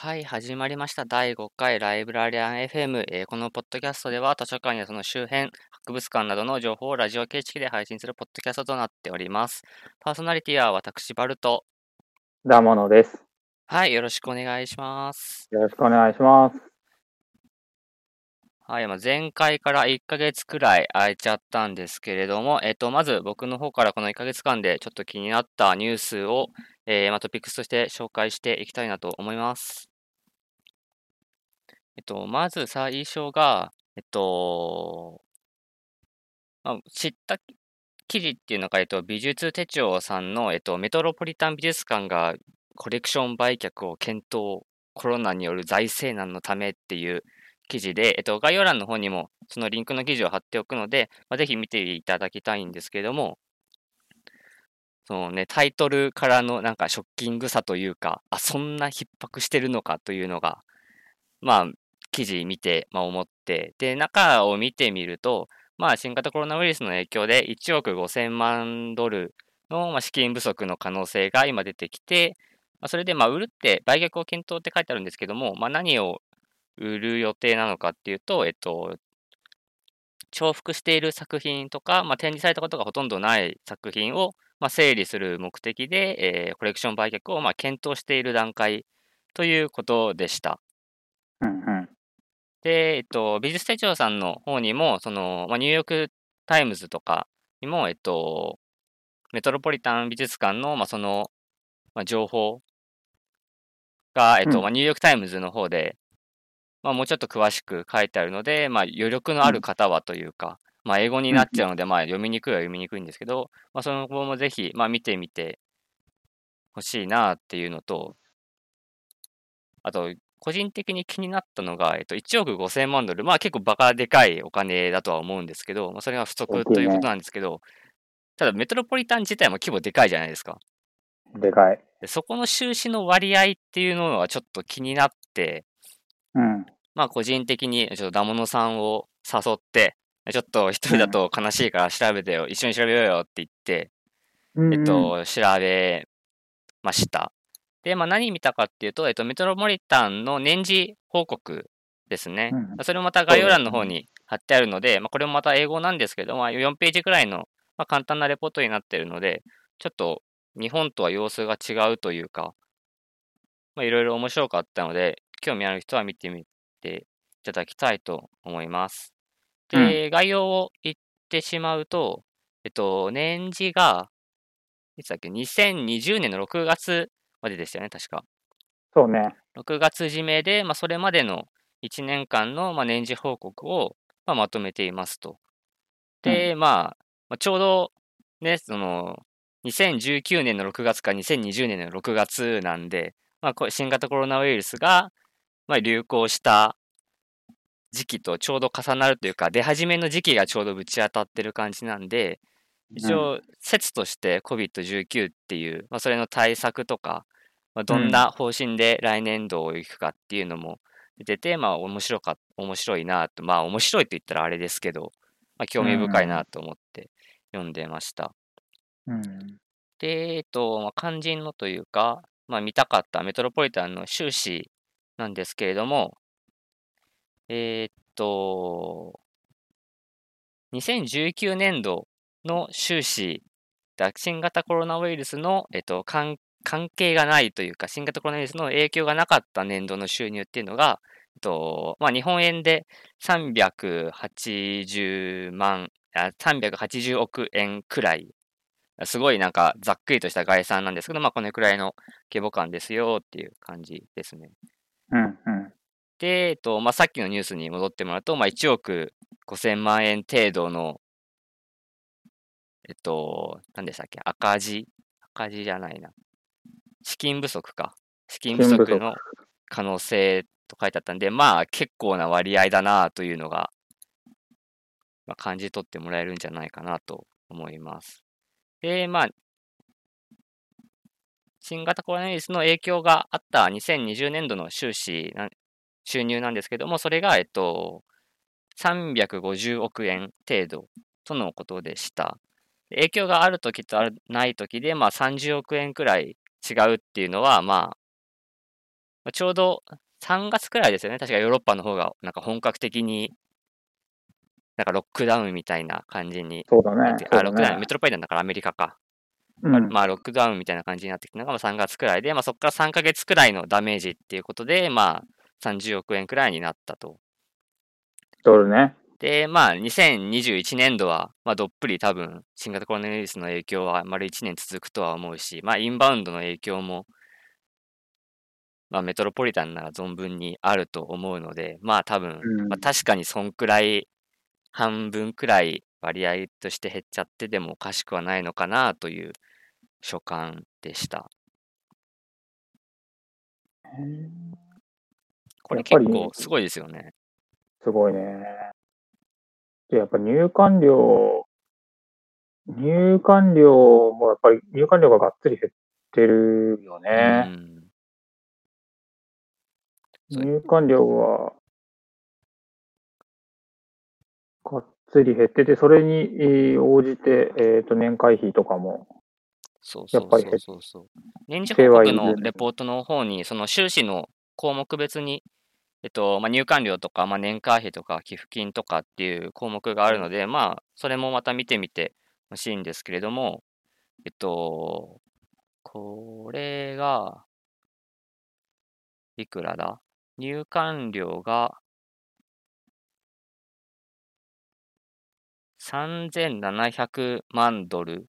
はい、始まりました。第5回ライブラリアン FM、えーこのポッドキャストでは図書館やその周辺、博物館などの情報をラジオ形式で配信するポッドキャストとなっております。パーソナリティは私、バルト。ダモノです。はい、よろしくお願いします。よろしくお願いします。はい、まあ、前回から1ヶ月くらい空いちゃったんですけれども、えっと、まず僕の方からこの1ヶ月間でちょっと気になったニュースを、えーまあ、トピックスとして紹介していきたいなと思います。えっと、まず最初が、えっと、まあ、知った記事っていうのが、えっと、美術手帳さんの、えっと、メトロポリタン美術館がコレクション売却を検討、コロナによる財政難のためっていう記事で、えっと、概要欄の方にもそのリンクの記事を貼っておくので、まあ、ぜひ見ていただきたいんですけども、そのね、タイトルからのなんかショッキングさというか、あ、そんな逼迫してるのかというのが、まあ、記事見て、まあ、思って、で、中を見てみると、まあ、新型コロナウイルスの影響で1億5000万ドルの、ま、資金不足の可能性が今出てきて、まあ、それで、まあ、売るって、売却を検討って書いてあるんですけども、まあ、何を売る予定なのかっていうと、えっと、重複している作品とか、まあ、展示されたことがほとんどない作品を、まあ、整理する目的で、えーコレクション売却を、まあ、検討している段階ということでした。うんうん。で、えっと、美術手帳さんの方にも、その、まあ、ニューヨークタイムズとかにも、えっと、メトロポリタン美術館の、まあ、その、まあ、情報が、えっと、うんまあ、ニューヨークタイムズの方で、まあ、もうちょっと詳しく書いてあるので、まあ、余力のある方はというか、まあ、英語になっちゃうので、まあ、読みにくいは読みにくいんですけど、まあ、その後もぜひ、まあ、見てみてほしいなっていうのと、あと、個人的に気になったのが、えっと、1億5000万ドル、まあ結構バカでかいお金だとは思うんですけど、まあ、それが不足ということなんですけど、ただメトロポリタン自体も規模でかいじゃないですか。でかい。でそこの収支の割合っていうのはちょっと気になって、うん。まあ個人的にちょっとダモノさんを誘って、ちょっと一人だと悲しいから調べてよ、一緒に調べようよって言って、うんえっ、と、調べました。で、まあ、何見たかっていうと、えっと、メトロポリタンの年次報告ですね。うんそれもまた概要欄の方に貼ってあるので、まあ、これもまた英語なんですけど、まあ、4ページくらいの、まあ、簡単なレポートになっているので、ちょっと日本とは様子が違うというか、まあ、いろいろ面白かったので、興味ある人は見てみていただきたいと思います。で、概要を言ってしまうと、えっと、年次が、いつだっけ、2020年の6月まででしたよね、確か。そうね。6月締めで、まあ、それまでの1年間の、まあ、年次報告を、まあ、まとめていますと。で、まあ、まあ、ちょうどね、その、2019年の6月から2020年の6月なんで、まあ、新型コロナウイルスが、まあ、流行した時期とちょうど重なるというか、出始めの時期がちょうどぶち当たってる感じなんで、一応、説として COVID-19 っていう、まあ、それの対策とか、まあ、どんな方針で来年度を行くかっていうのも出てて、まあ、面白か、面白いなと、まあ、面白いと言ったらあれですけど、まあ、興味深いなと思って読んでました。うん。で、えっと、まあ、肝心のというか、まあ、見たかったメトロポリタンの収支なんですけれども、えーっと、2019年度の収支、新型コロナウイルスの、えっと、関係がないというか、新型コロナウイルスの影響がなかった年度の収入っていうのが、えっとまあ、日本円で380万、380億円くらいすごいなんかざっくりとした概算なんですけど、まあこのくらいの規模感ですよっていう感じですね。うん。うん。で、えっと、まあさっきのニュースに戻ってもらうと、まあ1億5000万円程度の、えっと、何でしたっけ赤字赤字じゃないな。資金不足か。資金不足足の可能性と書いてあったんで、まあ結構な割合だなというのが、まあ、感じ取ってもらえるんじゃないかなと思います。で、まあ、新型コロナウイルスの影響があった2020年度の収支な、収入なんですけども、それが、えっと、350億円程度とのことでした。影響があるときとあるないときで、まあ、30億円くらい違うっていうのは、まあ、まあ、ちょうど3月くらいですよね。確かヨーロッパの方がなんか本格的に、なんかロックダウンみたいな感じに。そうだね。あ、ロックダウン、メトロポリタンだからアメリカか。うんまあ、まあ、ロックダウンみたいな感じになってきたのがまあ3月くらいで、まあ、そこから3ヶ月くらいのダメージっていうことで、まあ、30億円くらいになったと。ドルね。で、まあ、2021年度は、まあ、どっぷり多分、新型コロナウイルスの影響は丸1年続くとは思うし、まあ、インバウンドの影響も、まあ、メトロポリタンなら存分にあると思うので、まあ、多分、うんまあ、確かにそんくらい、半分くらい割合として減っちゃってでもおかしくはないのかなという所感でした。これやっぱり結構すごいですよね。すごいね。で、やっぱ入館料、入館料もやっぱり入館料ががっつり減ってるようね。う入館料は、がっつり減ってて、それにえー応じて、えっと、年会費とかも、そうそうそうやっぱり減っそう。年次報告のレポートの方に、その収支の項目別に、えっと、まあ、入館料とか、まあ、年会費とか、寄付金とかっていう項目があるので、まあ、それもまた見てみてほしいんですけれども、えっと、これが、いくらだ？入館料が、3700万ドル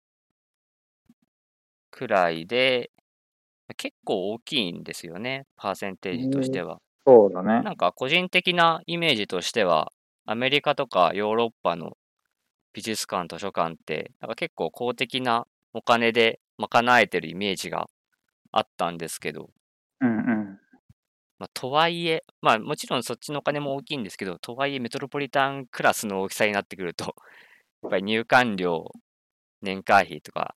くらいで、結構大きいんですよね、パーセンテージとしては。そうだね。なんか個人的なイメージとしては、アメリカとかヨーロッパの美術館、図書館って、なんか結構公的なお金で賄えてるイメージがあったんですけど、うんうん。まあ、とはいえ、まあもちろんそっちのお金も大きいんですけど、とはいえメトロポリタンクラスの大きさになってくると、やっぱり入館料、年会費とか、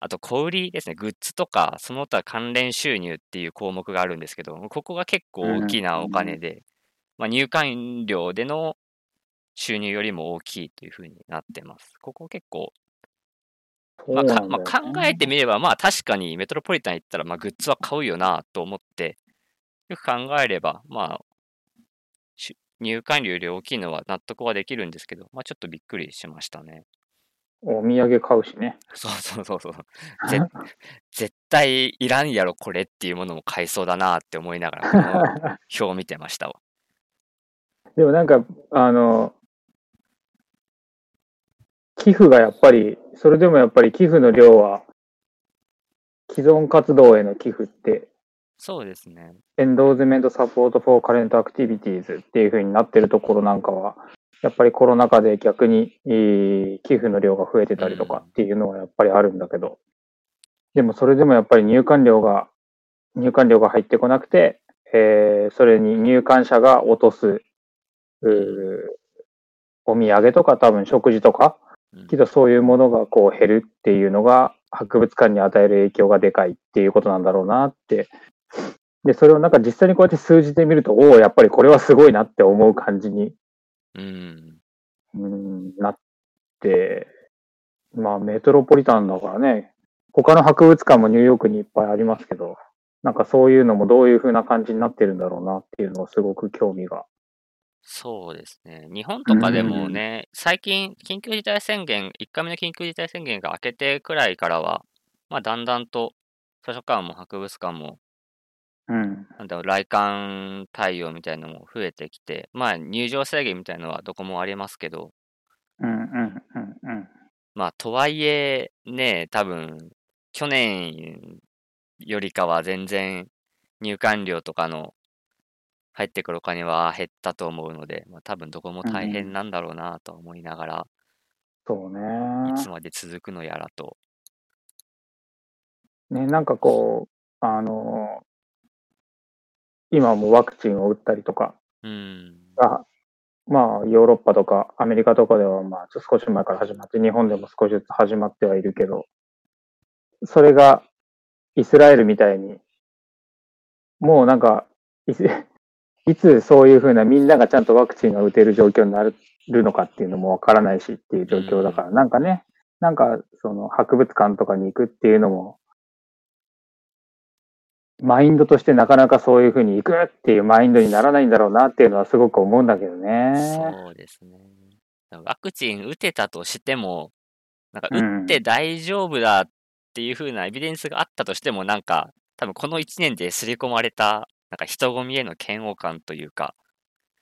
あと小売りですね、グッズとか、その他関連収入っていう項目があるんですけど、ここが結構大きなお金で、まあ、入館料での収入よりも大きいというふうになってます。ここ結構、まあかまあ、考えてみれば、まあ確かにメトロポリタン行ったら、まあグッズは買うよなと思って、よく考えれば、まあ、し入館料より大きいのは納得はできるんですけど、まあちょっとびっくりしましたね。お土産買うしね。そうそうそうそう。ぜ絶対いらんやろ、これっていうものも買いそうだなって思いながら、この表を見てましたわ。でもなんか、あの、寄付がやっぱり、それでもやっぱり寄付の量は、既存活動への寄付って、そうですね。 Endowment support for current activities っていう風になってるところなんかは、やっぱりコロナ禍で逆に、えー寄付の量が増えてたりとかっていうのはやっぱりあるんだけど、でもそれでもやっぱり入館料が、入館料が入ってこなくて、えーそれに入館者が落とす、お土産とか多分食事とか、うん。けどそういうものがこう減るっていうのが博物館に与える影響がでかいっていうことなんだろうなって。で、それをなんか実際にこうやって数字で見ると、おお、やっぱりこれはすごいなって思う感じに、うん。うん、なって、まあメトロポリタンだからね、他の博物館もニューヨークにいっぱいありますけど、なんかそういうのもどういう風な感じになってるんだろうなっていうのをすごく興味が。そうですね。日本とかでもね、最近、緊急事態宣言、1回目の緊急事態宣言が明けてくらいからは、まあ、だんだんと図書館も博物館も、うん。なんだろう、来館対応みたいなのも増えてきて、まあ、入場制限みたいなのはどこもありますけど、うんうんうんうん。まあ、とはいえ、ね、多分、去年よりかは全然入館料とかの入ってくるお金は減ったと思うので、まあ、多分どこも大変なんだろうなとは思いながら、そうね。いつまで続くのやらと。ね、なんかこう、あの今もワクチンを打ったりとかうん。が、まあ、ヨーロッパとかアメリカとかでは、まあ、ちょっと少し前から始まって、日本でも少しずつ始まってはいるけど、それがイスラエルみたいに、もうなんか、いつ いつそういうふうなみんながちゃんとワクチンが打てる状況になるのかっていうのもわからないしっていう状況だから、なんかね、なんかその博物館とかに行くっていうのも、マインドとしてなかなかそういうふうに行くっていうマインドにならないんだろうなっていうのはすごく思うんだけどね。そうですね。ワクチン打てたとしても、なんかうん打って大丈夫だっていう風なエビデンスがあったとしても、なんか、多分この1年で刷り込まれた、なんか人混みへの嫌悪感というか、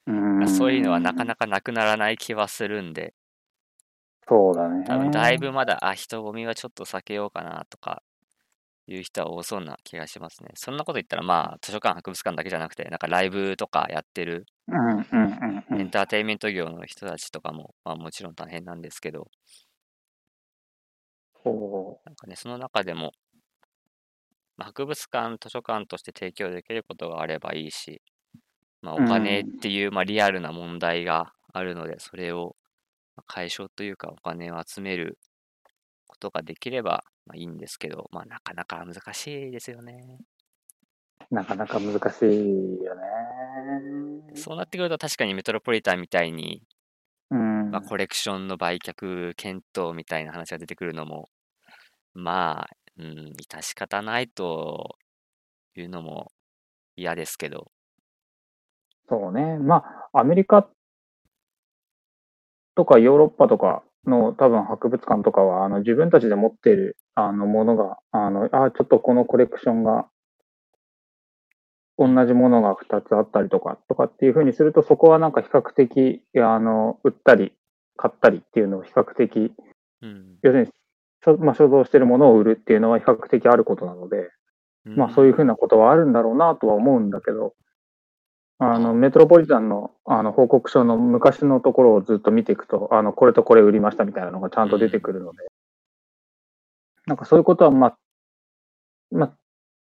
うんそういうのはなかなかなくならない気はするんで、そうだね。多分だいぶまだ、あ、人混みはちょっと避けようかなとか、いう人は多そうな気がしますね。そんなこと言ったら、まあ、図書館、博物館だけじゃなくて、なんかライブとかやってる。エンターテインメント業の人たちとかも、まあもちろん大変なんですけど、そなんかね、その中でも、まあ博物館、図書館として提供できることがあればいいし、まあ、お金っていう、まあ、リアルな問題があるので、それをまあ解消というか、お金を集めることができれば、まあ、いいんですけど、まあ、なかなか難しいですよね。う。なかなか難しいよね。そうなってくると、確かにメトロポリタンみたいに、うん。まあ、コレクションの売却検討みたいな話が出てくるのも、まあ、うん、致し方ないというのも嫌ですけど、そうね。まあ、アメリカとかヨーロッパとかの多分博物館とかは、あの自分たちで持っているあのものが、あの、あ、ちょっとこのコレクションが、同じものが2つあったりとか、とかっていうふうにすると、そこはなんか比較的、あの、売ったり、買ったりっていうのを比較的、うん、要するに、所まあ、所蔵しているものを売るっていうのは比較的あることなので、まあそういうふうなことはあるんだろうなとは思うんだけど、あの、メトロポリタンのあの報告書の昔のところをずっと見ていくと、あの、これとこれ売りましたみたいなのがちゃんと出てくるので、なんかそういうことは、まあ、まあ、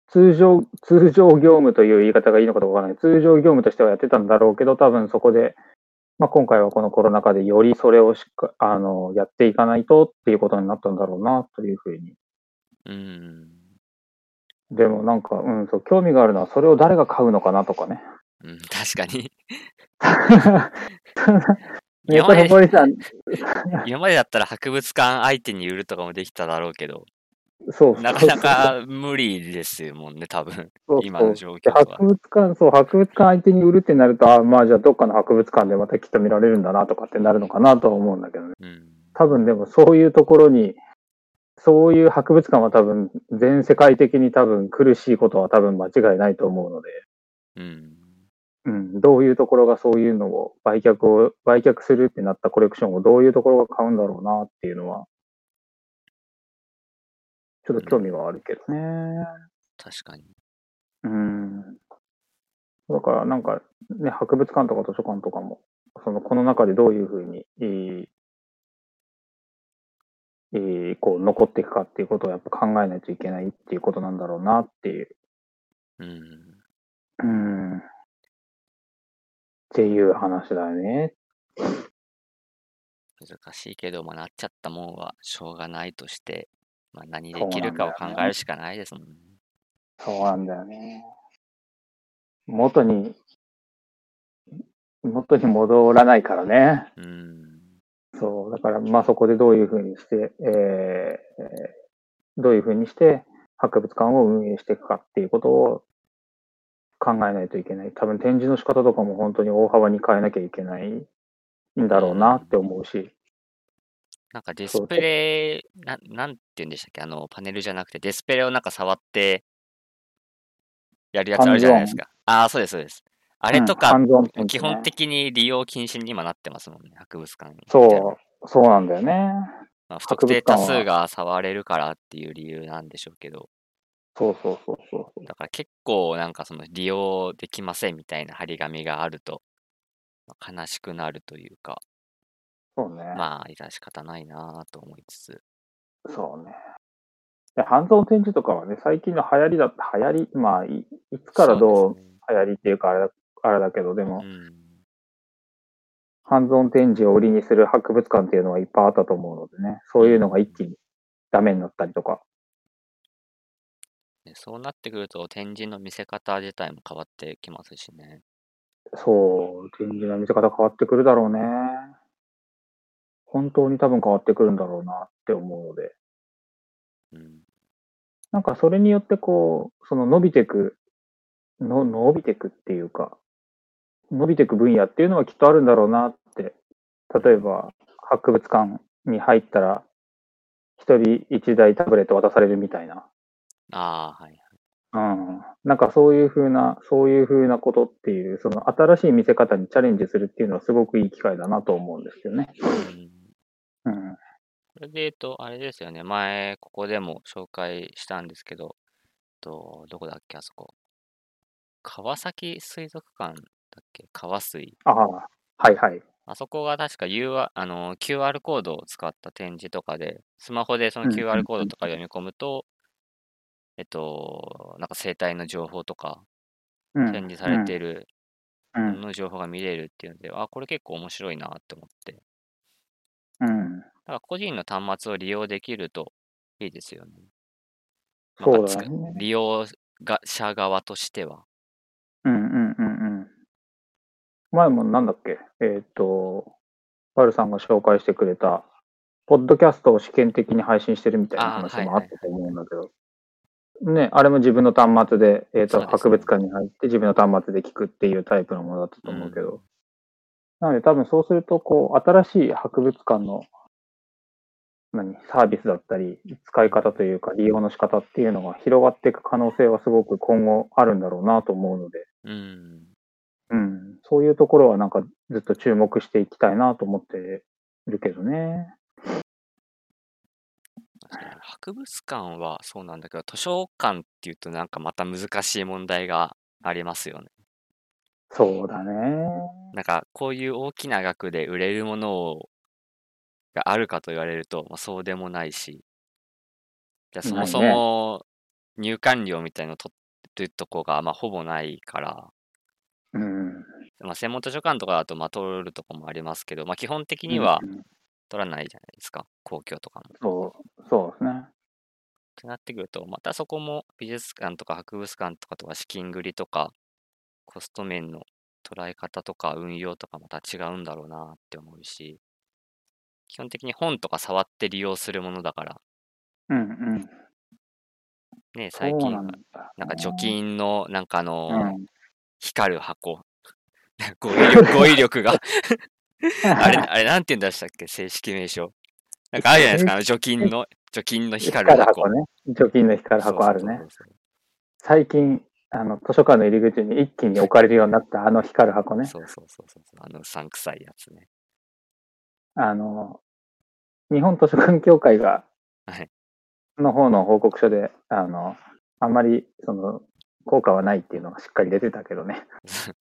通常、通常業務という言い方がいいのかどうかわからない。通常業務としてはやってたんだろうけど、多分そこで、まあ今回はこのコロナ禍でよりそれをしっか、あの、やっていかないとっていうことになったんだろうな、というふうにうん、でもなんか、うん、そう、興味があるのは、それを誰が買うのかなとかね。うん、確かに。メトロポリタン、今までだったら博物館相手に売るとかもできただろうけど、そうなかなか無理ですもんね、多分。そう今の状で況は博物館、そう、博物館相手に売るってなると、あまあじゃあどっかの博物館でまたきっと見られるんだなとかってなるのかなとは思うんだけどね。うん。多分でもそういうところに、そういう博物館は多分全世界的に多分苦しいことは多分間違いないと思うので、うん。うん、どういうところがそういうのを売却を、売却するってなったコレクションをどういうところが買うんだろうなっていうのは、ちょっと興味はあるけどね。確かに。うん。だからなんか、ね、博物館とか図書館とかも、その、この中でどういうふうに、えーえーこう、残っていくかっていうことをやっぱ考えないといけないっていうことなんだろうなっていう。うん。うん。っていう話だよね。難しいけど、まあ、なっちゃったもんはしょうがないとして、まあ、何できるかを考えるしかないですもんね。そうなんだよね。元に、元に戻らないからね。うん。そう。だから、まあそこでどういうふうにして、えーえーどういうふうにして博物館を運営していくかっていうことを考えないといけない。多分展示の仕方とかも本当に大幅に変えなきゃいけないんだろうなって思うし。なんかディスプレイ、ななんて言うんでしたっけ？あの、パネルじゃなくて、ディスプレイをなんか触ってやるやつあるじゃないですか。ああ、そうです、そうです。あれとか、うん基本的に利用禁止に今なってますもんね、博物館に。そう、そうなんだよね。まあ、不特定多数が触れるからっていう理由なんでしょうけど、そうそうそうそう。だから結構なんかその利用できませんみたいな張り紙があると、まあ悲しくなるというか、そうね。まあ、致し方ないなぁと思いつつ。そうね。で、ハンズオン展示とかはね、最近の流行りだ、流行り、まあ、いいつからどう流行りっていうかあれだ、あれだけど、でも、うん。ハンズオン展示を売りにする博物館っていうのはいっぱいあったと思うのでね、そういうのが一気にダメになったりとか。ねそうなってくると展示の見せ方自体も変わってきますしね。そう、展示の見せ方変わってくるだろうね。本当に多分変わってくるんだろうなって思うので。うん。なんかそれによってこう、その伸びてくの伸びていくっていうか、伸びていく分野っていうのはきっとあるんだろうなって、例えば博物館に入ったら、一人一台タブレット渡されるみたいな。ああ、はい。うん。なんかそういうふうな、そういうふうなことっていう、その新しい見せ方にチャレンジするっていうのはすごくいい機会だなと思うんですよね。うんうん。それで言うと、あれですよね。前、ここでも紹介したんですけど、とどこだっけ、あそこ。川崎水族館だっけ？川水。ああ、はいはい。あそこが確か UR あの QR コードを使った展示とかで、スマホでその QR コードとか読み込むと、えっと、なんか生態の情報とか、うん展示されているのの情報が見れるっていうので、あ、これ結構面白いなって思って。うん。だから個人の端末を利用できるといいですよね。そうだね。利用が者側としては。うんうんうんうん。前もなんだっけえっ、と、パルさんが紹介してくれた、ポッドキャストを試験的に配信してるみたいな話もはいはいあったと思うんだけど、ね、あれも自分の端末で、えっ、と、そうですね。博物館に入って自分の端末で聞くっていうタイプのものだったと思うけど、なので多分そうすると、こう、新しい博物館の、何、サービスだったり、使い方というか、利用の仕方っていうのが広がっていく可能性はすごく今後あるんだろうなと思うので、うん。うん、そういうところはなんかずっと注目していきたいなと思ってるけどね。博物館はそうなんだけど、図書館っていうとなんかまた難しい問題がありますよね。そうだね。なんかこういう大きな額で売れるものをがあるかと言われると、まあ、そうでもないし、じゃあそもそも入館料みたいの取るとこがまあほぼないから、うん。まあ、専門図書館とかだとまあ取るとこもありますけど、まあ、基本的にはうん取らないじゃないですか、公共とかも。そう、そうですね。ってなってくると、またそこも美術館とか博物館とかとは資金繰りとか、コスト面の捉え方とか運用とかまた違うんだろうなって思うし、基本的に本とか触って利用するものだから、うんうん。ね、最近はなんだ。なんか除菌のなんかあのうん。光る箱、語彙力 語彙力が あれ、あれなんて言うんでしたっけ正式名称。なんかあるじゃないですか、あの除菌の、除菌の光る箱。ね。除菌の光る箱あるね最近、あの、図書館の入り口に一気に置かれるようになったあの光る箱ね。そうそうそうそうそう。あのうさんくさいやつね。あの、日本図書館協会がはい、の方の報告書で、あの、あんまり、その、効果はないっていうのがしっかり出てたけどね。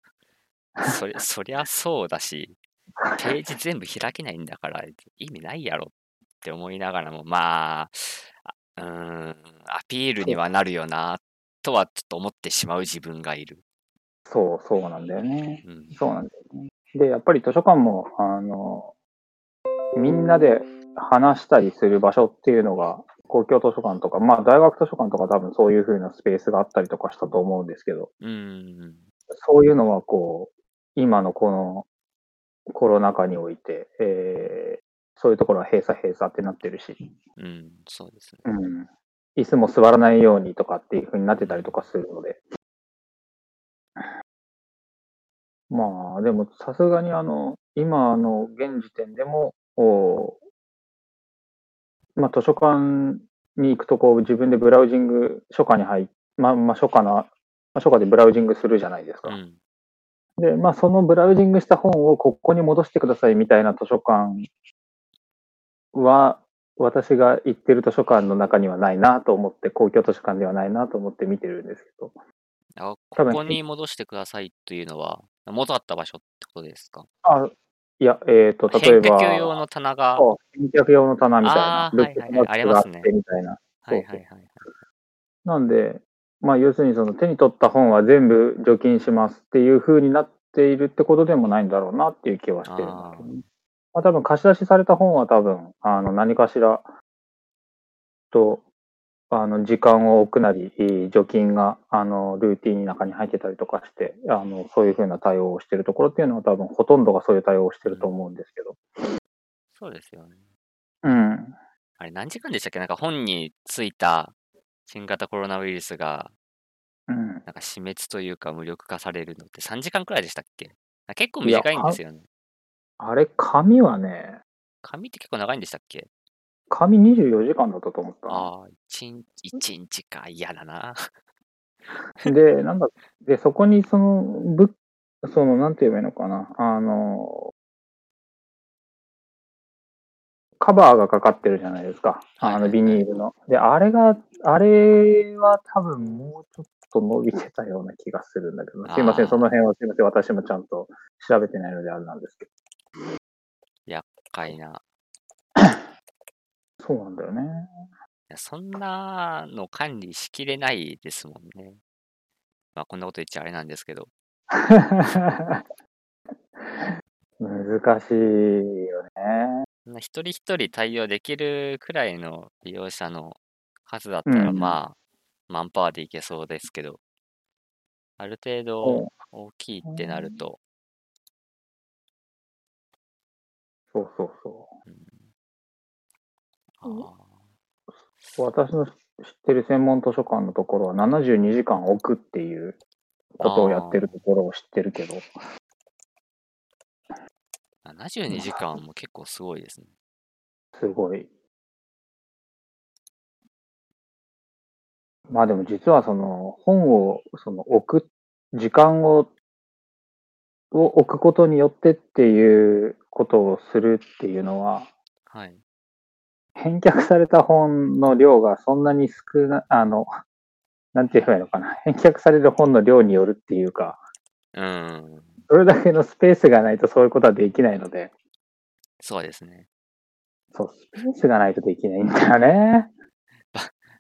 そりそりゃそうだし、ページ全部開けないんだから意味ないやろって思いながらも、まあ、あうーん、アピールにはなるよな、とはちょっと思ってしまう自分がいる。そう、そうなんだよね。うん。そうなんだよね。で、やっぱり図書館も、あの、みんなで話したりする場所っていうのが、公共図書館とか、まあ大学図書館とか多分そういう風なスペースがあったりとかしたと思うんですけど、うん。そういうのはこう、今のこのコロナ禍において、えーそういうところは閉鎖閉鎖ってなってるし、うん、そうですね。うん。椅子も座らないようにとかっていう風になってたりとかするので。まあ、でもさすがにあの、今の現時点でも、おまあ図書館に行くとこう自分でブラウジング、書家に入っまあ、まあ書家な、まあ書家でブラウジングするじゃないですか。うん。で、まあそのブラウジングした本をここに戻してくださいみたいな図書館は、私が行ってる図書館の中にはないなと思って、公共図書館ではないなと思って見てるんですけど。ここに戻してくださいというのは、元あった場所ってことですか？あ、いや、えっ、と、例えば、返却用の棚が、はそう返却用の棚みたいなルがあってありますねみたいな。いはいはい。なんで、まあ要するにその手に取った本は全部除菌しますっていう風になっているってことでもないんだろうなっていう気はしてるんだけどね。まあ多分貸し出しされた本は多分、あの何かしらと、あの時間を置くなり、除菌があのルーティンの中に入ってたりとかして、あのそういう風な対応をしてるところっていうのは多分ほとんどがそういう対応をしてると思うんですけど。そうですよね。うん。あれ何時間でしたっけ？なんか本についた新型コロナウイルスがうん。なんか死滅というか無力化されるのって3時間くらいでしたっけ？あ結構短いんですよね。あれ、紙はね、紙って結構長いんでしたっけ？紙24時間だったと思ったな。ああ、1日、一日か。嫌だな。で、なんだ、で、そこにその、ぶ、その、なんて言えばいいのかな。あの、カバーがかかってるじゃないですか。はいあの、ビニールの。で、あれが、あれは多分もうちょっと伸びてたような気がするんだけど、すいません、その辺はすいません、私もちゃんと調べてないのであれなんですけかいな。ど。そうなんだよね。いやそんなの管理しきれないですもんね。まあ、こんなこと言っちゃあれなんですけど。難しいよね。一人一人対応できるくらいの利用者の数だったら、うんまあ、マンパワーでいけそうですけど、ある程度そ大きいってなると、そうそうそあーう。私の知ってる専門図書館のところは72時間置くっていうことをやってるところを知ってるけど、72時間も結構すごいですね。すごい。まあでも実はその本をその置く、時間をを置くことによってっていうことをするっていうのは、はい。返却された本の量がそんなに少な、あの、なんて言えばいいのかな。返却される本の量によるっていうか、うん。それだけのスペースがないとそういうことはできないので、そうですね。そう、スペースがないとできないんだよね。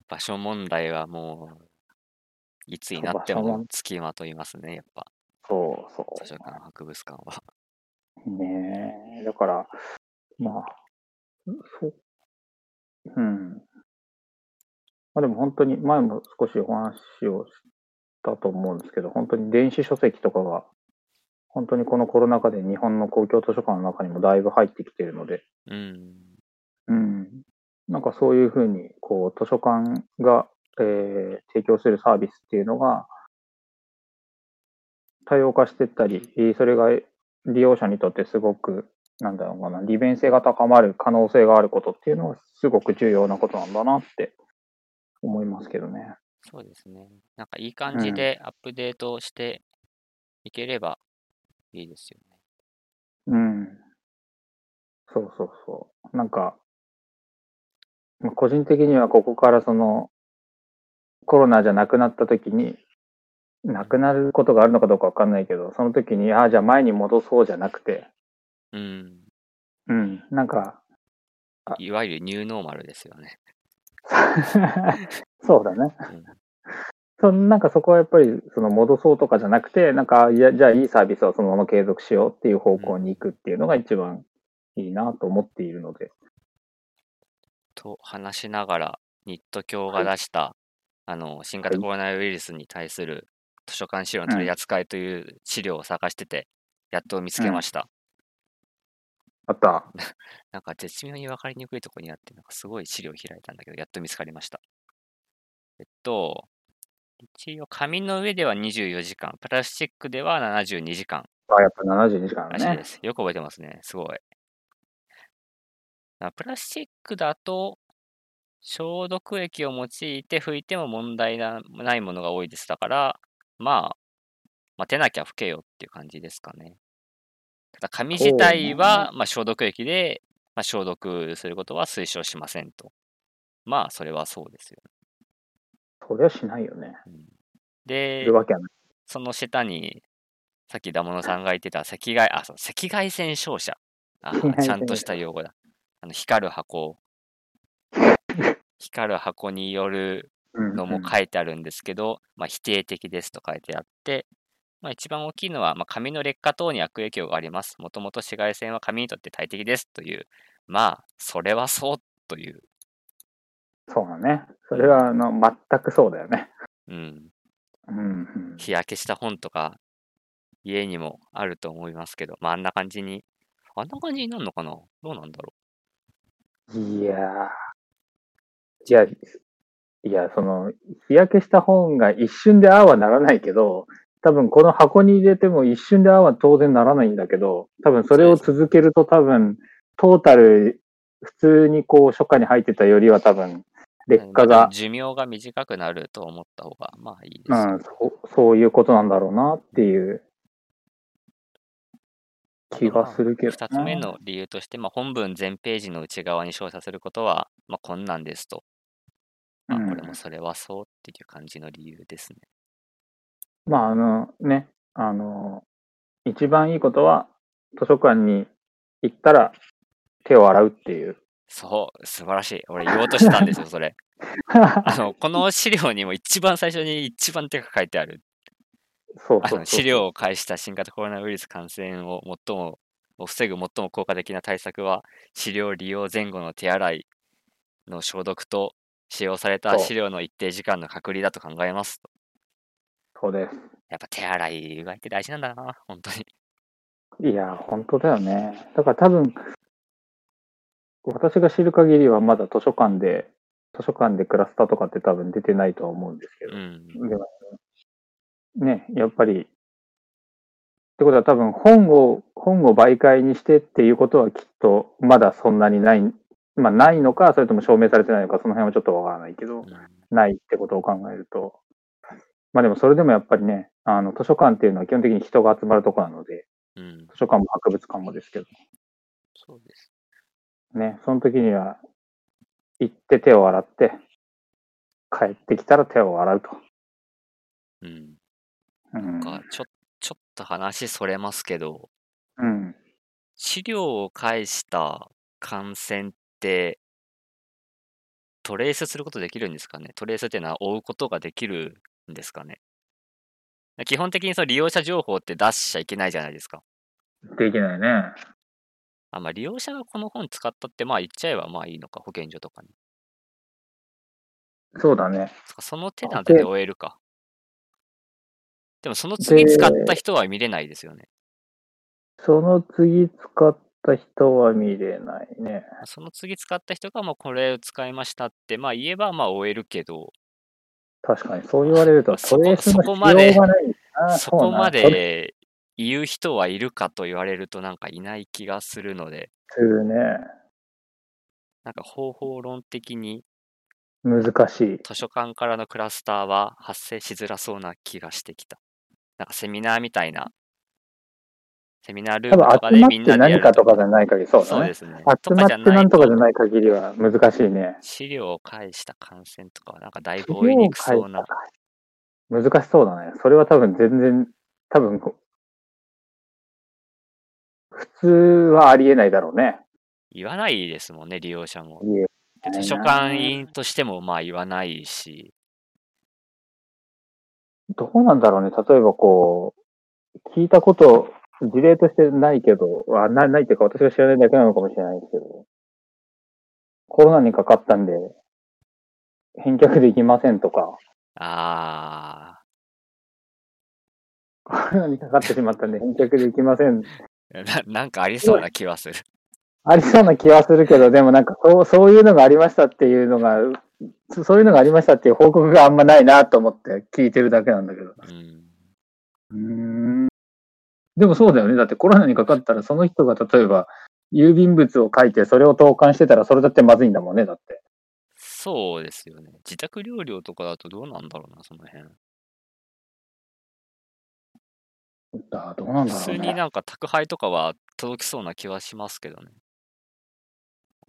場所問題はもう、いつになってもつきまといますね、やっぱ。そうそ図書館、博物館は。う。ねえ。だから、まあ、そう。うん。まあでも本当に、前も少しお話をしたと思うんですけど、本当に電子書籍とかが、本当にこのコロナ禍で日本の公共図書館の中にもだいぶ入ってきているので、うん。うん。なんかそういうふうに、こう、図書館が、えー提供するサービスっていうのが、多様化していったり、えーそれが利用者にとってすごく、なんだろうかな、利便性が高まる可能性があることっていうのは、すごく重要なことなんだなって思いますけどね。そうですね。なんかいい感じでアップデートしていければいいですよね。うん。そうそうそう。なんか、まあ個人的にはここからその、コロナじゃなくなった時に、なくなることがあるのかどうかわかんないけど、その時に、ああ、じゃあ前に戻そうじゃなくて、うん。うん、なんか、あいわゆるニューノーマルですよね。そうだね。うんそのなんかそこはやっぱりその戻そうとかじゃなくて、なんかいやじゃあいいサービスはそのまま継続しようっていう方向に行くっていうのが一番いいなと思っているので。と話しながら、ニット教が出した、あの、新型コロナウイルスに対する図書館資料の取り扱いという資料を探してて、やっと見つけました。あった。なんか絶妙に分かりにくいところにあって、なんかすごい資料を開いたんだけど、やっと見つかりました。えっと、一応紙の上では24時間、プラスチックでは72時間あ、やっぱ72時間ねらしいで。す。よく覚えてますね。すごい。あプラスチックだと、消毒液を用いて拭いても問題なないものが多いです。だから、まあ、待てなきゃ拭けよっていう感じですかね。ただ、紙自体は、まあ、消毒液で、まあ、消毒することは推奨しませんと。まあ、それはそうですよ。そりゃしないよね。うんいで。その下に、さっきダモノさんが言ってた赤外、あ、そう、赤外線照射。あちゃんとした用語だ。あの、光る箱。光る箱によるうんのも書いてあるんですけど、まあ、否定的ですと書いてあって、まあ、一番大きいのは、まあ、紙の劣化等に悪影響があります。もともと紫外線は紙にとって大敵ですという、まあ、それはそうという、そうだね。それはあの全くそうだよね。うん、うんうん、日焼けした本とか、家にもあると思いますけど、まあ、あんな感じに、あんな感じになるのかな？どうなんだろいやー。いや、いや、その、日焼けした本が一瞬でああはならないけど、多分この箱に入れても一瞬でああは当然ならないんだけど、多分それを続けると多分、トータル、普通にこう、初夏に入ってたよりは多分、劣化が、寿命が短くなると思った方が、まあいいです、うんそう、そういうことなんだろうなっていう気がするけど二つ目の理由として、まあ、本文全ページの内側に照射することは、まあ、こんなんですと。まあ、うんこれもそれはそうっていう感じの理由ですね。まあ、あのね、あの、一番いいことは、図書館に行ったら手を洗うっていう。そう、素晴らしい。俺言おうとしてたんですよ、それ。あの、この資料にも一番最初に一番でかく書いてある。あそうそうそうの資料を介した新型コロナウイルス感染を最もを防ぐ最も効果的な対策は、資料利用前後の手洗いの消毒と、使用された資料の一定時間の隔離だと考えますと。そうです。やっぱ手洗いうがいって大事なんだな、本当に。いや、本当だよね。だから多分、私が知る限りはまだ図書館で、図書館でクラスターとかって多分出てないとは思うんですけどう。ん。でもね、やっぱり、ってことは多分本を、本を媒介にしてっていうことはきっとまだそんなにない、まあないのか、それとも証明されてないのか、その辺はちょっとわからないけど、ないってことを考えると、まあでもそれでもやっぱりね、あの図書館っていうのは基本的に人が集まるところなので、うん。うん。図書館も博物館もですけど、そうです。ね、その時には行って手を洗って、帰ってきたら手を洗うと。うん。うん。かちょちょっと話それますけど、うん、資料を介した感染って、トレースすることできるんですかねトレースっていうのは追うことができるんですかね基本的にその利用者情報って出しちゃいけないじゃないですか。できないね。あ、まあ利用者がこの本使ったってまあ言っちゃえばまあいいのか、保健所とかに。そうだね。その手なんてで終えるか。でもその次使った人は見れないですよね。その次使った人は見れないね。その次使った人がもうこれを使いましたってまあ言えばまあ終えるけど、確かに、そう言われると、そこトレースのそこまで必要がないな。そこまで言う人はいるかと言われるとなんかいない気がするので、するね。なんか方法論的に難しい。図書館からのクラスターは発生しづらそうな気がしてきた。なんかセミナーみたいな、セミナールー多分ムとか集まってでみんなで何かとかじゃない限り、そうだね。そうですね。集まってとかじゃなんとかじゃいない限りは難しいね。と資料を介した感染とかはなんかだいぶ資追いにくそうな難しそうだね。それは多分全然、多分、普通はありえないだろうね。言わないですもんね、利用者も。いえで図書館員としてもまあ言わないし、どうなんだろうね。例えばこう、聞いたこと、事例としてないけど、あなないっていうか私が知らないだけなのかもしれないですけど、コロナにかかったんで、返却できませんとか、あコロナにかかってしまったんで返却できません。ーな、なんかありそうな気はする。ありそうな気はするけど、でもなんかそう、そういうのがありましたっていうのが、そそういうのがありましたっていう報告があんまないなと思って聞いてるだけなんだけど。うん。うーん。でもそうだよね。だってコロナにかかったらその人が例えば郵便物を書いてそれを投函してたらそれだってまずいんだもんね。だって。そうですよね。自宅療養とかだとどうなんだろうな、その辺。だどうなんだろ普通にうね。なんか宅配とかは届きそうな気はしますけどね。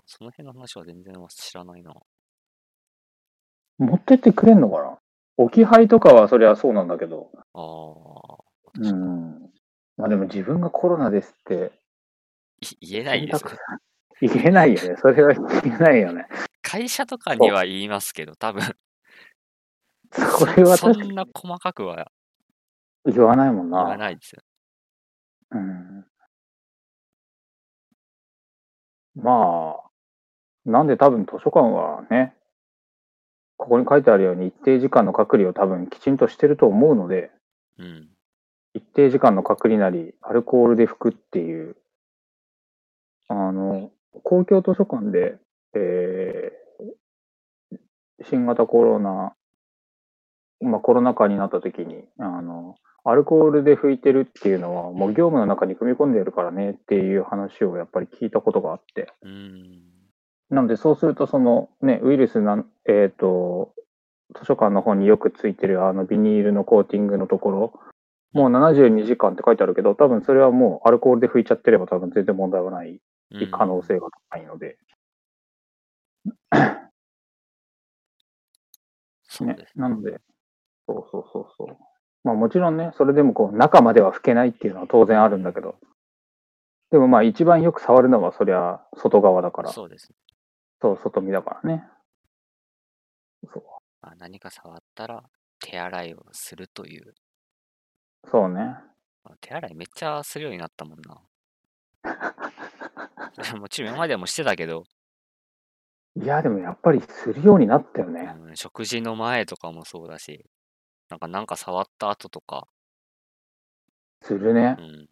その辺の話は全然知らないな。持ってってくれんのかな？置き配とかはそりゃそうなんだけど。ああ。うん。まあでも自分がコロナですってい言えないですね。言えないよね。それは言えないよね。会社とかには言いますけど、多分それはそんな細かくは言わないもん言わな。ないですよ。うん。まあ、なんで多分図書館はね、ここに書いてあるように一定時間の隔離を多分きちんとしてると思うので、うん。一定時間の隔離なり、アルコールで拭くっていう、あの、公共図書館で、えー新型コロナ、まあコロナ禍になった時に、あの、アルコールで拭いてるっていうのは、もう業務の中に組み込んでるからねっていう話をやっぱり聞いたことがあって。うん。なので、そうすると、そのね、ウイルスなん、えっ、と、図書館の方によくついてるあのビニールのコーティングのところ、もう72時間って書いてあるけど、多分それはもうアルコールで拭いちゃってれば多分全然問題はないうん可能性が高いので、ね そうです。。なので、そうそうそうそう。まあもちろんね、それでもこう中までは拭けないっていうのは当然あるんだけど、でもまあ一番よく触るのはそりゃ外側だから、そうですね。そう、外見だからね。そう。まあ、何か触ったら手洗いをするという。そうね。まあ手洗いめっちゃするようになったもんな。もちろん今までもしてたけど、いや、でもやっぱりするようになったよね。うん、食事の前とかもそうだし、なんかなんか触った後とか、するねう。ん、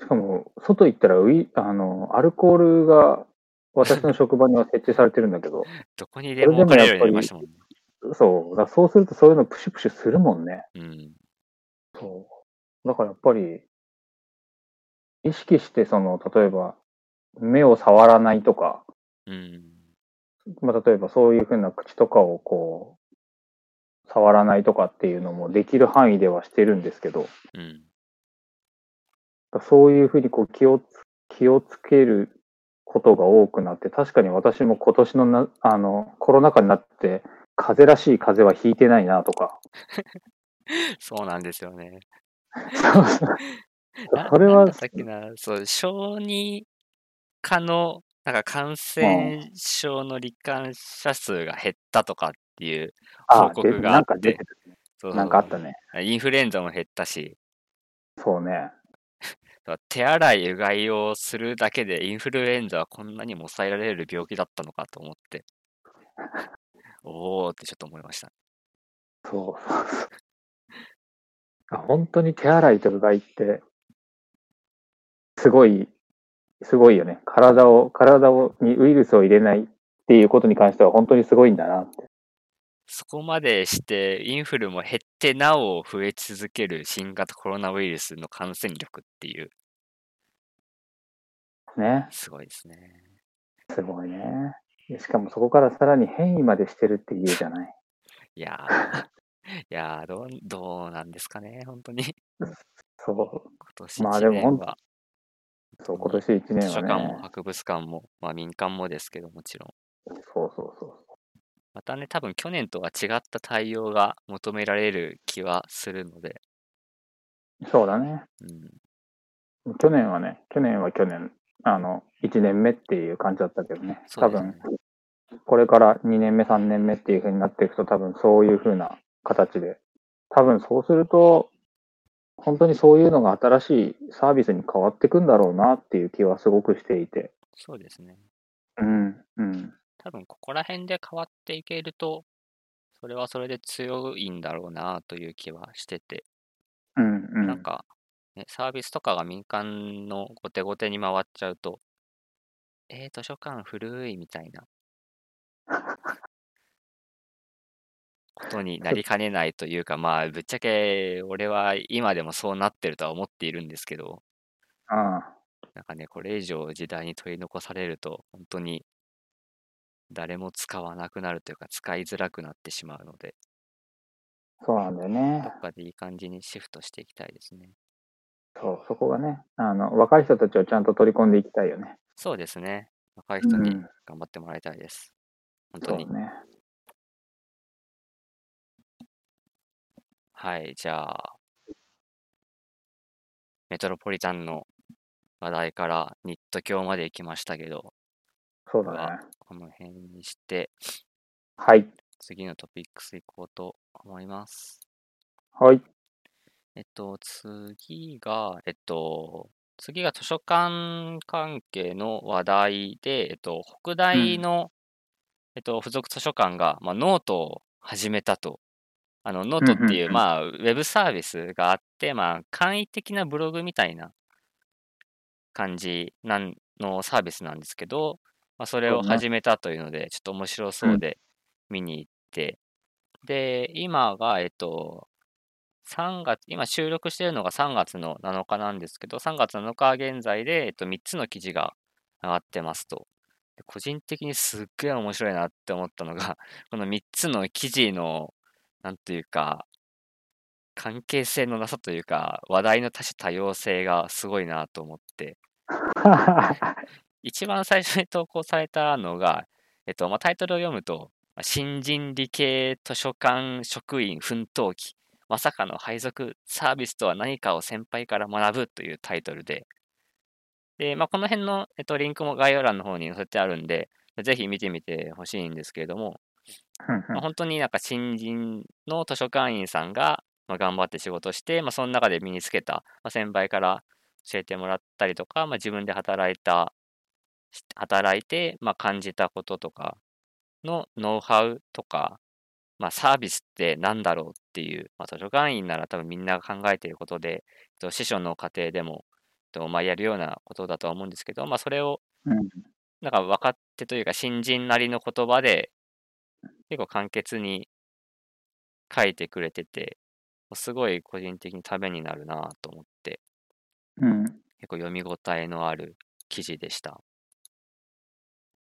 しかも、外行ったらウイ、あの、アルコールが私の職場には設置されてるんだけど、どこにでも置かれるようになりましたもんね。そう。だからそうするとそういうのプシュプシュするもんね。うん、そう。だからやっぱり、意識して、その、例えば、目を触らないとか、うん、まあ、例えばそういうふうな口とかをこう、触らないとかっていうのもできる範囲ではしてるんですけど、うん、そういうふうにこう気をつ、気をつけることが多くなって、確かに私も今年のな、あの、コロナ禍になって、風邪らしい風邪はひいてないなとか。そうなんですよね。そうそう なそれはなんだったっけな、そう、小児科の、なんか感染症の罹患者数が減ったとかっていう報告があっなんか出て。そうなんかあったね。インフルエンザも減ったし、そうね。手洗い、うがいをするだけでインフルエンザはこんなにも抑えられる病気だったのかと思って、おーってちょっと思いました。そうそう本当に手洗いとうがいって、すごい、すごいよね。体を、体をにウイルスを入れないっていうことに関しては本当にすごいんだなって。そこまでしてインフルも減ってなお増え続ける新型コロナウイルスの感染力っていう、ね。すごいですね。すごいね。でしかもそこからさらに変異までしてるっていうじゃない。いやー、いやーどう、どうなんですかね、本当に。そう。今年1まあでもほん年は、そう、今年1図年は書館もね。博物館も、まあ民間もですけど、もちろん。そうそうそう。またね、多分去年とは違った対応が求められる気はするので、そうだね。うん、去年はね、去年は去年、あの、1年目っていう感じだったけどね。多そうですね分、これから2年目、3年目っていう風になっていくと、多分そういう風な形で、多分そうすると、本当にそういうのが新しいサービスに変わっていくんだろうなっていう気はすごくしていて。そうですね。うん、うん。多分ここら辺で変わっていけると、それはそれで強いんだろうなという気はしてて、うん、うん。なんか、ね、サービスとかが民間の後手後手に回っちゃうと、えー、図書館古いみたいなことになりかねないというか、まあ、ぶっちゃけ俺は今でもそうなってるとは思っているんですけど、ああなんかね、これ以上時代に取り残されると、本当に誰も使わなくなるというか、使いづらくなってしまうので、そうなんだよねど。っかでいい感じにシフトしていきたいですね。そう、そこがね、あの、若い人たちをちゃんと取り込んでいきたいよね。そうですね。若い人にうん頑張ってもらいたいです。本当に。そうね。はい、じゃあ、メトロポリタンの話題からニット教まで行きましたけど、そうだね。この辺にして、はい。次のトピックス行こうと思います。はい。えっと、次が、えっと、次が図書館関係の話題で、えっと、北大の、えっと、付属図書館が、まあ、ノートを始めたと。あの、ノートっていう、まあ、ウェブサービスがあって、まあ、簡易的なブログみたいな感じなんのサービスなんですけど、まあ、それを始めたというので、ちょっと面白そうで、見に行って、で、今が、えっと、3月、今収録してるのが3月の7日なんですけど、3月7日現在で、えっと、3つの記事が上がってますと。で個人的にすっげえ面白いなって思ったのが、この3つの記事の、なんていうか、関係性のなさというか、話題の多種多様性がすごいなと思って、一番最初に投稿されたのが、えっと、まあ、タイトルを読むと、まあ新人理系図書館職員奮闘記、まさかの配属サービスとは何かを先輩から学ぶというタイトルで、で、まあ、この辺の、えっと、リンクも概要欄の方に載せてあるんで、ぜひ見てみてほしいんですけれども、まあ、本当になんか新人の図書館員さんが、まあ、頑張って仕事して、まあ、その中で身につけた、まあ、先輩から教えてもらったりとか、まあ、自分で働いた、し働いて、まあ、感じたこととかのノウハウとか、まあ、サービスって何だろうっていう、まあ、図書館員なら多分みんなが考えていることで、えっと司書の過程でも、えっとまあ、やるようなことだとは思うんですけど、まあ、それをうん。なんか分かってというか、新人なりの言葉で、結構簡潔に書いてくれてて、すごい個人的にためになるなと思って、うん。結構読み応えのある記事でした。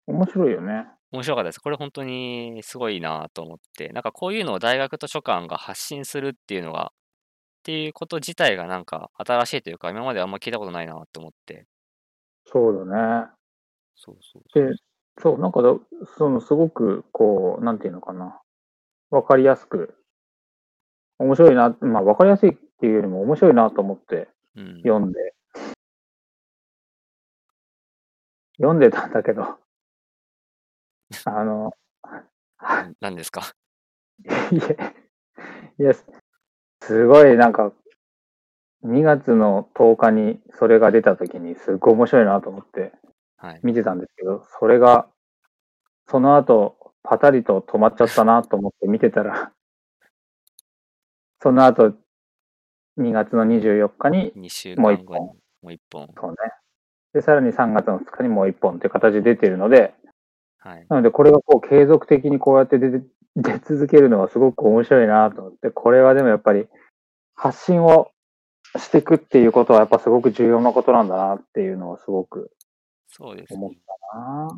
面白いよね。面白かったです。これ本当にすごいなと思って、なんかこういうのを大学図書館が発信するっていうのが、っていうこと自体がなんか新しいというか、今まであんま聞いたことないなと思って。そうだね。そうそうで、そう、なんかだ、その、すごく、こう、なんていうのかな。わかりやすく、面白いな、まあ、わかりやすいっていうよりも面白いなと思ってうん。読んで、読んでたんだけど、あの、な 何ですか？いや、いや、すごいなんか、2月の10日にそれが出た時にすっごい面白いなと思ってはい。見てたんですけど、それが、その後、パタリと止まっちゃったなと思って見てたら、その後、2月の24日に、2週もう一間後に本もう一本。そうね。で、さらに3月の2日にもう1本っていう形で出てるので、はい。なのでこれがこう継続的にこうやって出て出続けるのはすごく面白いなと思って、これはでもやっぱり発信をしていくっていうことはやっぱすごく重要なことなんだなっていうのをすごくそうです思っね。たな。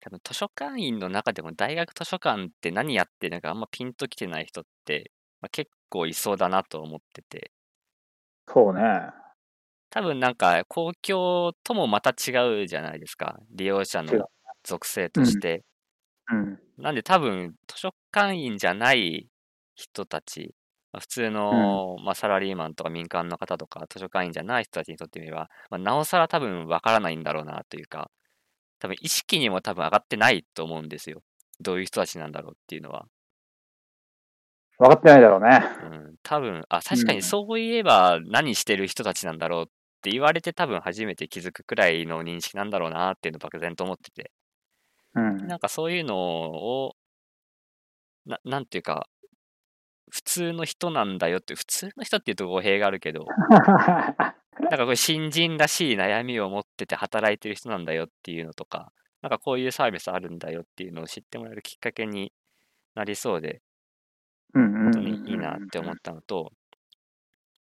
多分図書館員の中でも大学図書館って何やってるのかあんまピンときてない人って、まあ、結構いそうだなと思ってて、そうね。多分なんか公共ともまた違うじゃないですか。利用者の属性として。うん。なんで多分図書館員じゃない人たち、まあ普通の、まあ、サラリーマンとか民間の方とか図書館員じゃない人たちにとってみれば、まあ、なおさら多分わからないんだろうなというか、多分意識にも多分上がってないと思うんですよ。どういう人たちなんだろうっていうのは。分かってないだろうね。うん、多分、あ、確かうんにそういえば何してる人たちなんだろうって言われて多分初めて気づくくらいの認識なんだろうなっていうのを漠然と思ってて。うん。なんかそういうのを、ななんていうか、普通の人なんだよって、普通の人っていうと語弊があるけど、なんかこれ新人らしい悩みを持ってて働いてる人なんだよっていうのとか、なんかこういうサービスあるんだよっていうのを知ってもらえるきっかけになりそうで、本当にいいなって思ったのと、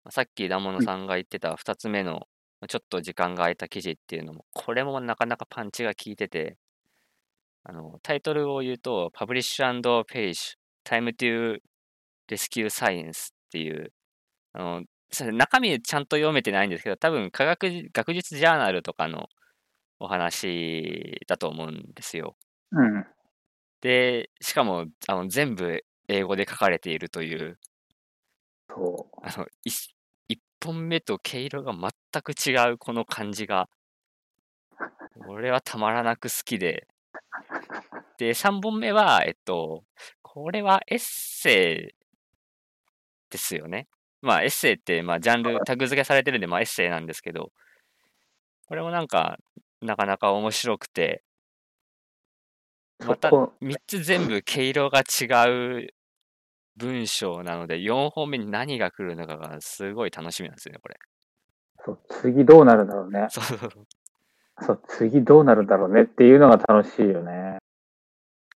まあさっきダモノさんが言ってた2つ目の、まあちょっと時間が空いた記事っていうのも、これもなかなかパンチが効いてて、あのタイトルを言うと、Publish and Page Time to Rescue Science っていう、あの中身ちゃんと読めてないんですけど、多分科学じ学術ジャーナルとかのお話だと思うんですよ。うん。で、しかもあの全部英語で書かれているという、そあの、い一本目と毛色が全く違うこの感じが、俺はたまらなく好きで、で、三本目は、えっと、これはエッセイですよね。まあ、エッセイって、まあ、ジャンル、タグ付けされてるんで、まあ、エッセイなんですけど、これもなんか、なかなか面白くて、う。またそこ、3つ全部毛色が違う文章なので、4本目に何が来るのかがすごい楽しみなんですよね、これ。そう次どうなるんだろうね。そうそうそう。そう、次どうなるんだろうねっていうのが楽しいよね。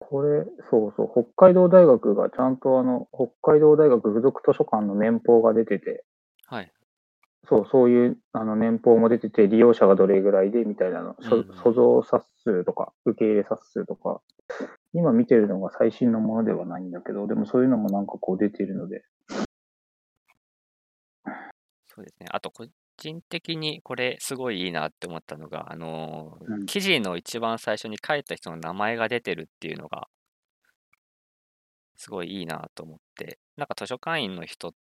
これ、そうそう、北海道大学がちゃんとあの、北海道大学附属図書館の年報が出てて、はい。そう、そういうあの年報も出てて、利用者がどれぐらいでみたいなの、そうん塑造冊数とか、受け入れ冊数とか、今見てるのが最新のものではないんだけど、でもそういうのもなんかこう出てるので、そうですね。あと、個人的にこれすごいいいなって思ったのが、あのーうん記事の一番最初に書いた人の名前が出てるっていうのが、すごいいいなと思って、なんか図書館員の人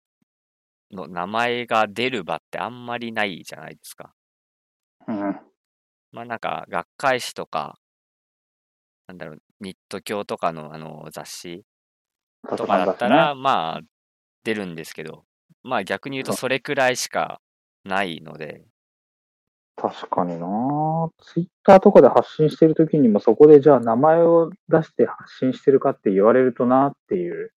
の名前が出る場ってあんまりないじゃないですか。うん、まあなんか学会誌とか、なんだろう、ニット教とかのあの雑誌とかだ。ったら、まあ出るんですけど、まあ逆に言うとそれくらいしかないので、確かになツイッターとかで発信してるときにもそこでじゃあ名前を出して発信してるかって言われるとなっていう。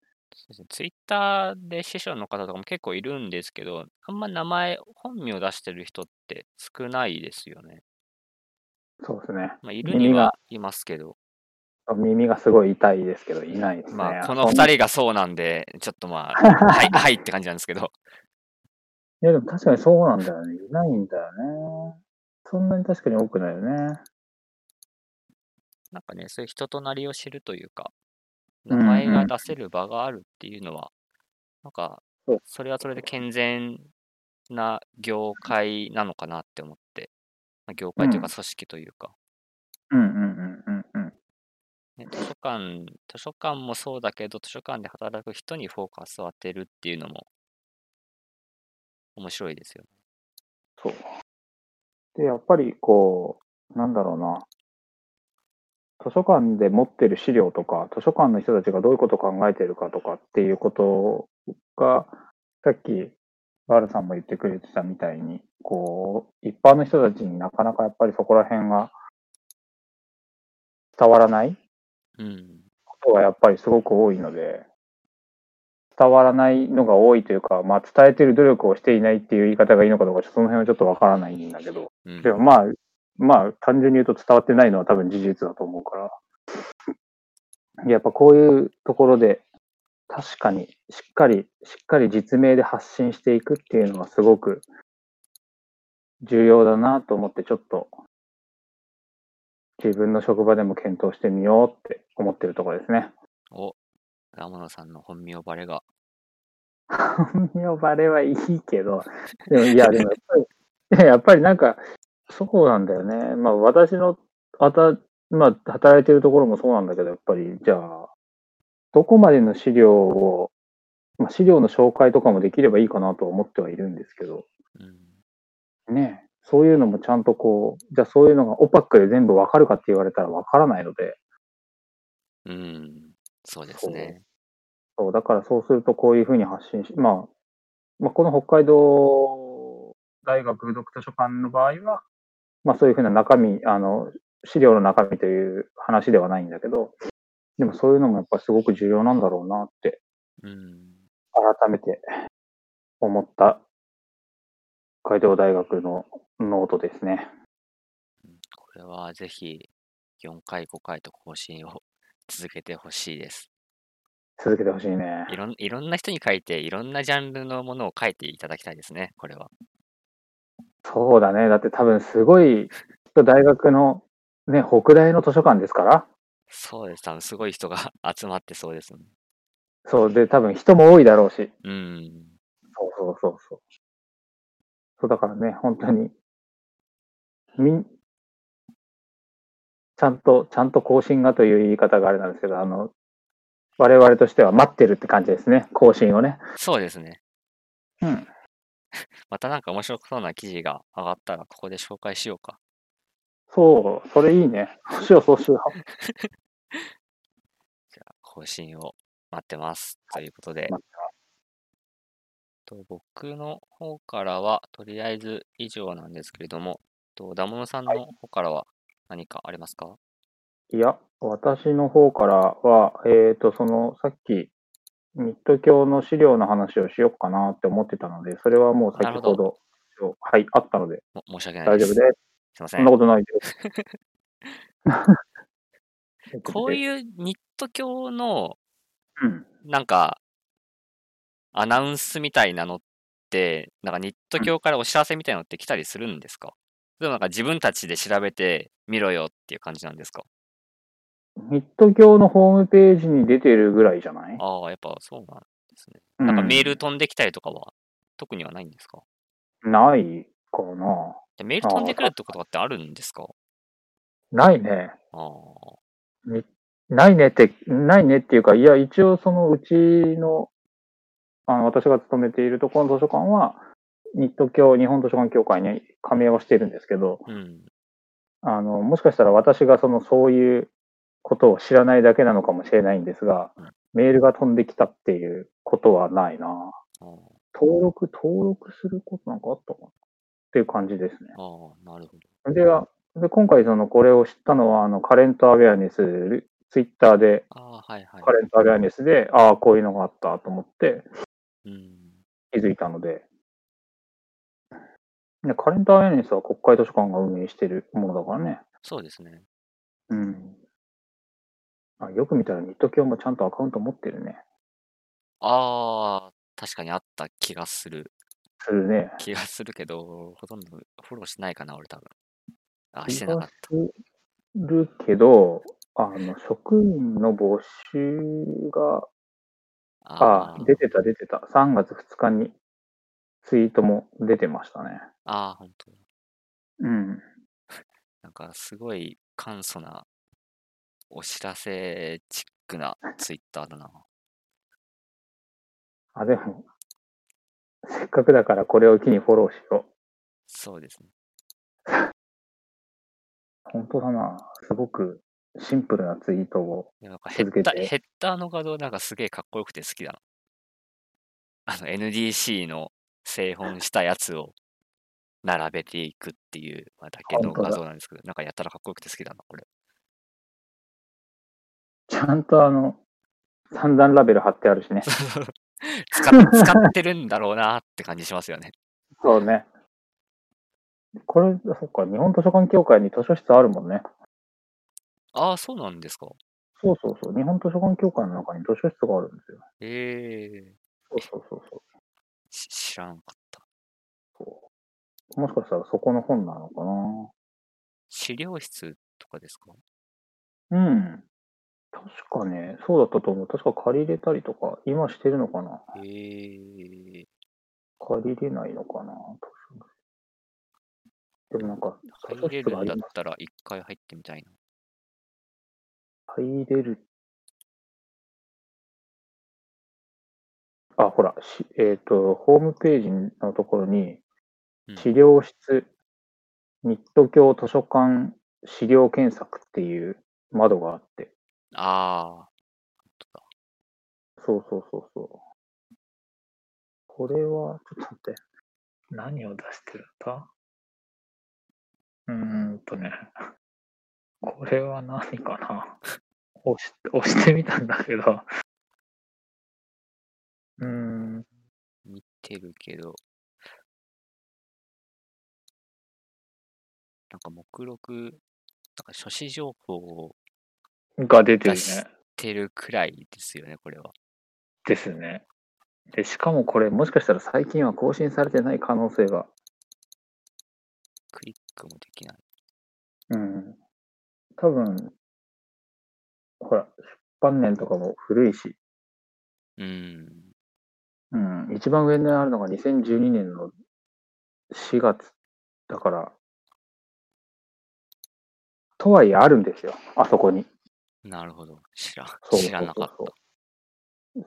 ツイッターで師匠の方とかも結構いるんですけど、あんま名前、本名出してる人って少ないですよね。そうですね。まあ、いるにはいますけど、耳がすごい痛いですけど、いないですね。まあこのそんな二人がそうなんで、ちょっとまあ、はい、はいって感じなんですけど、いや、でも確かにそうなんだよね。いないんだよね。そんなに確かに多くないよね。なんかね、そういう人となりを知るというか、名うんうん前が出せる場があるっていうのは、なんかそう、それはそれで健全な業界なのかなって思って、まあ業界というか組織というか、うんうんうんうんうん。ね、図書館、図書館もそうだけど、図書館で働く人にフォーカスを当てるっていうのも面白いですよね。そう。で、やっぱりこう、なんだろうな。図書館で持ってる資料とか、図書館の人たちがどういうことを考えてるかとかっていうことが、さっき、バールさんも言ってくれてたみたいに、こう、一般の人たちになかなかやっぱりそこら辺が伝わらないうん。ことがやっぱりすごく多いので、伝わらないのが多いというか、まあ伝えてる努力をしていないっていう言い方がいいのかどうか、その辺はちょっとわからないんだけど、うん、でもまあ、まあ単純に言うと伝わってないのは多分事実だと思うから、やっぱこういうところで、確かにしっかり、しっかり実名で発信していくっていうのはすごく重要だなと思って、ちょっと自分の職場でも検討してみようって思ってるところですね。お、ラモノさんの本名バレが。本名バレはいいけど、でもいや、でもやっぱり、い ややっぱりなんか、そうなんだよね。まあ私の、あた、まあ働いてるところもそうなんだけど、やっぱり、じゃあ、どこまでの資料を、まあ資料の紹介とかもできればいいかなとは思ってはいるんですけど、うん。ね、そういうのもちゃんとこう、じゃあそういうのがオパックで全部わかるかって言われたらわからないので、うん。そうですね。そう、だからそうするとこういうふうに発信し、まあ、まあ、この北海道大学附属図書館の場合は、まあそういうふうな中身、あの、資料の中身という話ではないんだけど、でもそういうのもやっぱりすごく重要なんだろうなって、うん。改めて思った北海道大学のノートですね。これはぜひ4回、5回と更新を続けてほしいです。続けてほしいね。いろんいろんな人に書いて、いろんなジャンルのものを書いていただきたいですね、これは。そうだね。だって多分すごい、大学のね、北大の図書館ですから、そうです。多分すごい人が 集まってそうですね。そうで、多分人も多いだろうし、うん。そうそうそうそう。そうだからね、本当に、みん、ちゃんと、ちゃんと更新がという言い方があれなんですけど、あの、我々としては待ってるって感じですね、更新をね。そうですね。うん。またなんか面白そうな記事が上がったら、ここで紹介しようか。そう、それいいね。そうしよう、そうしよう。じゃあ、更新を待ってます。ということで、と僕の方からは、とりあえず以上なんですけれども、とダモノさんの方からは何かありますか？いや、私の方からは、えっ、と、その、さっき、ニット教の資料の話をしようかなって思ってたので、それはもう先ほほど、はい、あったので、も申し訳ないです。大丈夫です。すいませんそんな。ことないです。こういうニット教の、うん。なんか、アナウンスみたいなのって、なんかニット教からお知らせみたいなのって来たりするんですか？でもなんか自分たちで調べてみろよっていう感じなんですか？ニット教のホームページに出てるぐらいじゃない？ああ、やっぱそうなんですね。うなんかメール飛んできたりとかは特にはないんですか？ないかな。でメール飛んでくるってことってあるんですか？ないね。ああ。にないねって、ないねっていうか、いや、一応そのうちの、あの、私が勤めているところの図書館は、ニット教、日本図書館協会に加盟はしてるんですけど、うん。あの、もしかしたら私がその、そういうことを知らないだけなのかもしれないんですがうん、メールが飛んできたっていうことはないな。登録、登録することなんかあったかなっていう感じですね。ああ、なるほど。で、あで今回その、これを知ったのは、あの、カレントアウェアネス、ツイッターで、ああ、はいはいカ。レントアウェアネスで、ああ、こういうのがあったと思ってうん。気づいたので、でカレントアウェアネスは国会図書館が運営しているものだからね。そうですね。うん。あよく見たらニット教もちゃんとアカウント持ってるね。ああ、確かにあった気がする。するね。気がするけど、ほとんどフォローしないかな、俺多分。あ、してなかっ気がするけど、あの、職員の募集が、た。ああー出てた出てた。3月2日にツイートも出てましたね。あー、本当だうん。なんかすごい簡素なお知らせチックなツイッターだな。あ、でも、せっかくだからこれを機にフォローしよう。そうですね。本当だな。すごくシンプルなツイートを。続けてヘッダーの画像なんかすげえかっこよくて好きだな。あの NDC の製本したやつを並べていくっていうまあだけの画像なんですけど、なんかやったらかっこよくて好きだな、これ。ちゃんとあの、三段ラベル貼ってあるしね。使っ使ってるんだろうなって感じしますよね。そうね。これ、そっか、日本図書館協会に図書室あるもんね。ああ、そうなんですか。そうそうそう。日本図書館協会の中に図書室があるんですよ。ええそうそうそうそうし知らんかった。そう。もしかしたらそこの本なのかな。資料室とかですか？うん。確かね、そうだったと思う。確か借りれたりとか、今してるのかなええ借りれないのかなでもなんか、入れるんだっ。たら一回入ってみたいな。入れる。あ、ほら、しえっ、と、ホームページのところに、うん資料室、ニット教図書館資料検索っていう窓があって、ああ。そうそうそうそう。これは、ちょっと待って。何を出してるんだ？うーんとね。これは何かな？押し押してみたんだけど。うーん。見てるけど。なんか目録、なんか書誌情報をが出てるね。てるくらいですよね、これは。ですね。で、しかもこれ、もしかしたら最近は更新されてない可能性が。クリックもできない。うん。多分、ほら、出版年とかも古いし、うーん。うん、一番上にあるのが2012年の4月だから、とはいえあるんですよ、あそこに。なるほど。知らん、そう知らなかった。そう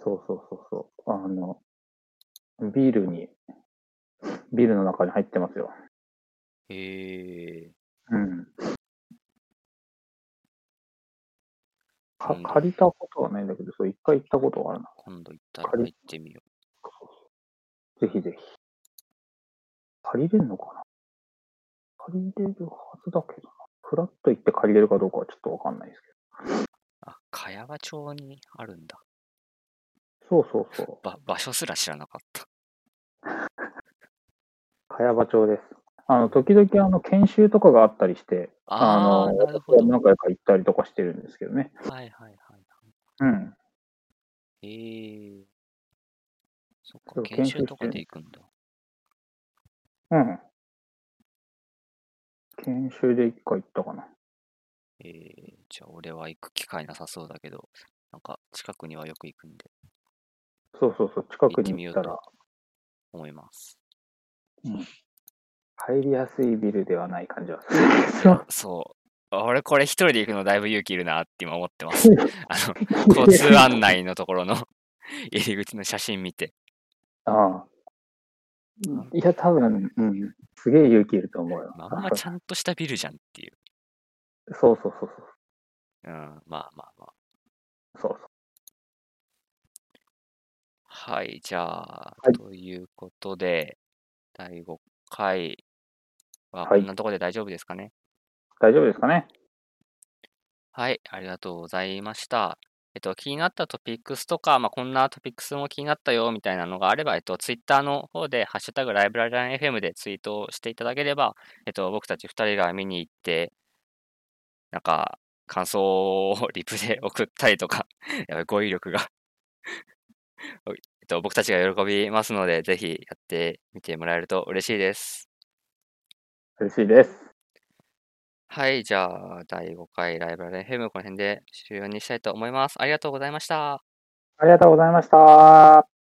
そうそうそうそう。あの、ビールに、ビールの中に入ってますよ。へえ。うん。か借りたことはないんだけど、そう、一回行ったことがあるな。今度行ったら借り入ってみよぜひぜひ。借りれるのかな？借りれるはずだけどな。フラッと行って借りれるかどうかはちょっとわかんないですけう。あ、茅場町にあるんだ。ど。そうそうそう。ば場所すら知らなかった。茅場町です。あの、時々あの、研修とかがあったりして、ああ、の、なるほど。何回か行ったりとかしてるんですけどね。はいはいはい。うん。ええそっか、研修とかで行くんだ。うん。研修で一回行ったかな。ええじゃあ俺は行く機会なさそうだけど、なんか近くにはよく行くんで、そうそうそう、近くに行ったら、思います。入りやすいビルではない感じはする。そう。俺これ一人で行くのだいぶ勇気いるなって今思ってます。あの、交通案内のところの 入り口の写真見て。ああ。いや、多分、うん、すげえ勇気いると思うよ。まんまちゃんとしたビルじゃんっていう。そうそうそうそう。うん、まあまあまあ。そうそう。はい、じゃあ、はいということで、第5回ははいこんなところで大丈夫ですかね？大丈夫ですかね？はい、ありがとうございました。えっと、気になったトピックスとか、まあ、こんなトピックスも気になったよみたいなのがあれば、えっと、ツイッターの方で、ハッシュタグライブラリラン FM でツイートをしていただければ、えっと、僕たち2人が見に行って、なんか、感想をリプで送ったりとか、やばい、語彙力が えっと、僕たちが喜びますので、ぜひやってみてもらえると嬉しいです。嬉しいです。はい、じゃあ、第5回ライブラリ FM、この辺で終了にしたいと思います。ありがとうございました。ありがとうございました。